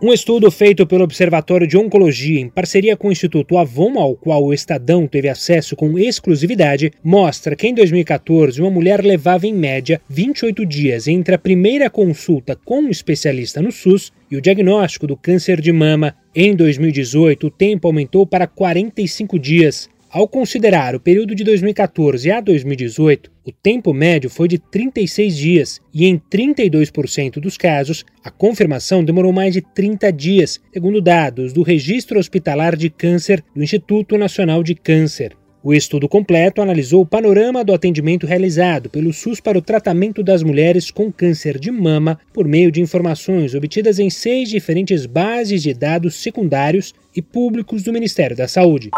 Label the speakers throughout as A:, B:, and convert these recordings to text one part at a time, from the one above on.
A: Um estudo feito pelo Observatório de Oncologia em parceria com o Instituto Avon, ao qual o Estadão teve acesso com exclusividade, mostra que em 2014 uma mulher levava em média 28 dias entre a primeira consulta com um especialista no SUS e o diagnóstico do câncer de mama. Em 2018, o tempo aumentou para 45 dias. Ao considerar o período de 2014 a 2018, o tempo médio foi de 36 dias e, em 32% dos casos, a confirmação demorou mais de 30 dias, segundo dados do Registro Hospitalar de Câncer do Instituto Nacional de Câncer. O estudo completo analisou o panorama do atendimento realizado pelo SUS para o tratamento das mulheres com câncer de mama por meio de informações obtidas em seis diferentes bases de dados secundários e públicos do Ministério da Saúde.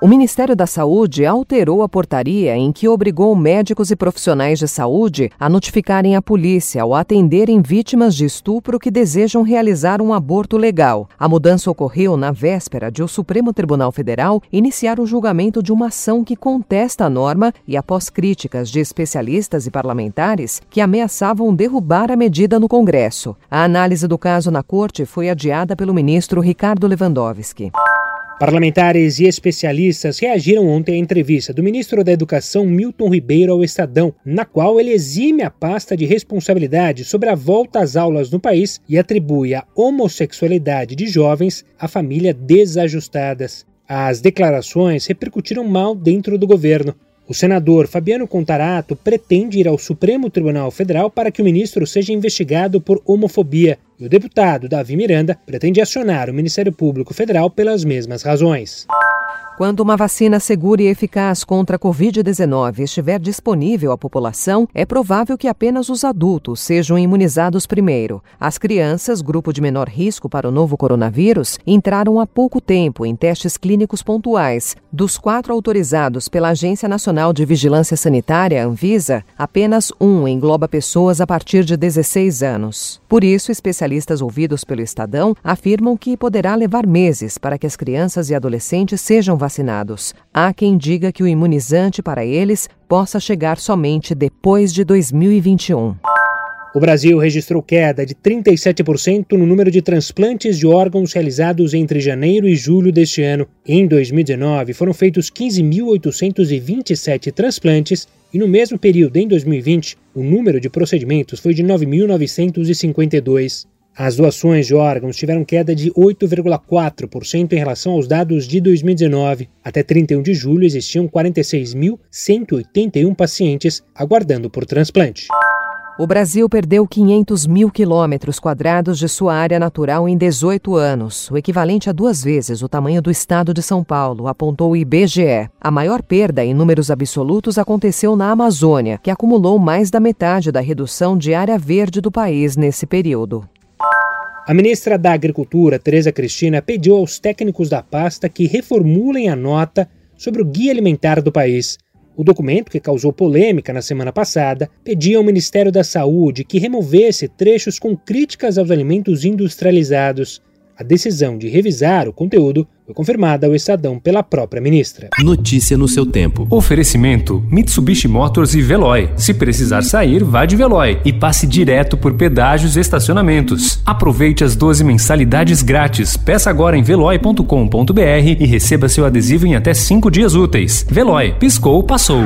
B: O Ministério da Saúde alterou a portaria em que obrigou médicos e profissionais de saúde a notificarem a polícia ao atenderem vítimas de estupro que desejam realizar um aborto legal. A mudança ocorreu na véspera de o Supremo Tribunal Federal iniciar o julgamento de uma ação que contesta a norma e após críticas de especialistas e parlamentares que ameaçavam derrubar a medida no Congresso. A análise do caso na corte foi adiada pelo ministro Ricardo Lewandowski.
A: Parlamentares e especialistas reagiram ontem à entrevista do ministro da Educação Milton Ribeiro ao Estadão, na qual ele exime a pasta de responsabilidade sobre a volta às aulas no país e atribui a homossexualidade de jovens a famílias desajustadas. As declarações repercutiram mal dentro do governo. O senador Fabiano Contarato pretende ir ao Supremo Tribunal Federal para que o ministro seja investigado por homofobia. E o deputado Davi Miranda pretende acionar o Ministério Público Federal pelas mesmas razões.
B: Quando uma vacina segura e eficaz contra a Covid-19 estiver disponível à população, é provável que apenas os adultos sejam imunizados primeiro. As crianças, grupo de menor risco para o novo coronavírus, entraram há pouco tempo em testes clínicos pontuais. Dos quatro autorizados pela Agência Nacional de Vigilância Sanitária, Anvisa, apenas um engloba pessoas a partir de 16 anos. Por isso, especialistas ouvidos pelo Estadão afirmam que poderá levar meses para que as crianças e adolescentes sejam vacinadas vacinados. Há quem diga que o imunizante para eles possa chegar somente depois de 2021.
A: O Brasil registrou queda de 37% no número de transplantes de órgãos realizados entre janeiro e julho deste ano. Em 2019, foram feitos 15.827 transplantes e no mesmo período, em 2020, o número de procedimentos foi de 9.952. As doações de órgãos tiveram queda de 8,4% em relação aos dados de 2019. Até 31 de julho existiam 46.181 pacientes aguardando por transplante.
B: O Brasil perdeu 500 mil quilômetros quadrados de sua área natural em 18 anos, o equivalente a duas vezes o tamanho do estado de São Paulo, apontou o IBGE. A maior perda em números absolutos aconteceu na Amazônia, que acumulou mais da metade da redução de área verde do país nesse período.
A: A ministra da Agricultura, Tereza Cristina, pediu aos técnicos da pasta que reformulem a nota sobre o guia alimentar do país. O documento, que causou polêmica na semana passada, pedia ao Ministério da Saúde que removesse trechos com críticas aos alimentos industrializados. A decisão de revisar o conteúdo foi confirmada ao Estadão pela própria ministra.
C: Notícia no seu tempo.
D: Oferecimento: Mitsubishi Motors e Veloy. Se precisar sair, vá de Veloy e passe direto por pedágios e estacionamentos. Aproveite as 12 mensalidades grátis. Peça agora em veloy.com.br e receba seu adesivo em até 5 dias úteis. Veloy, piscou, passou.